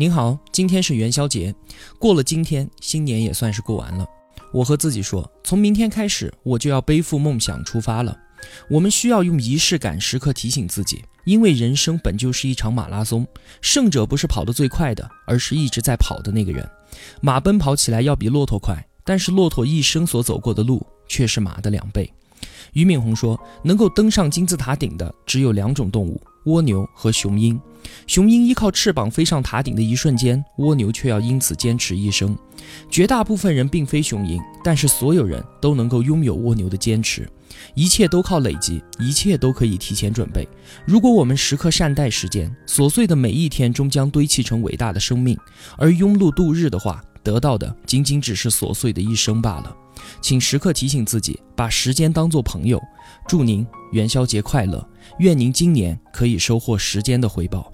您好，今天是元宵节，过了今天，新年也算是过完了。我和自己说，从明天开始，我就要背负梦想出发了。我们需要用仪式感时刻提醒自己，因为人生本就是一场马拉松，胜者不是跑得最快的，而是一直在跑的那个人。马奔跑起来要比骆驼快，但是骆驼一生所走过的路却是马的两倍。俞敏洪说，能够登上金字塔顶的只有两种动物。蜗牛和雄鹰，雄鹰依靠翅膀飞上塔顶的一瞬间，蜗牛却要因此坚持一生。绝大部分人并非雄鹰，但是所有人都能够拥有蜗牛的坚持。一切都靠累积，一切都可以提前准备。如果我们时刻善待时间，琐碎的每一天终将堆砌成伟大的生命；而庸碌度日的话，得到的仅仅只是琐碎的一生罢了。请时刻提醒自己，把时间当作朋友。祝您元宵节快乐！愿您今年可以收获时间的回报。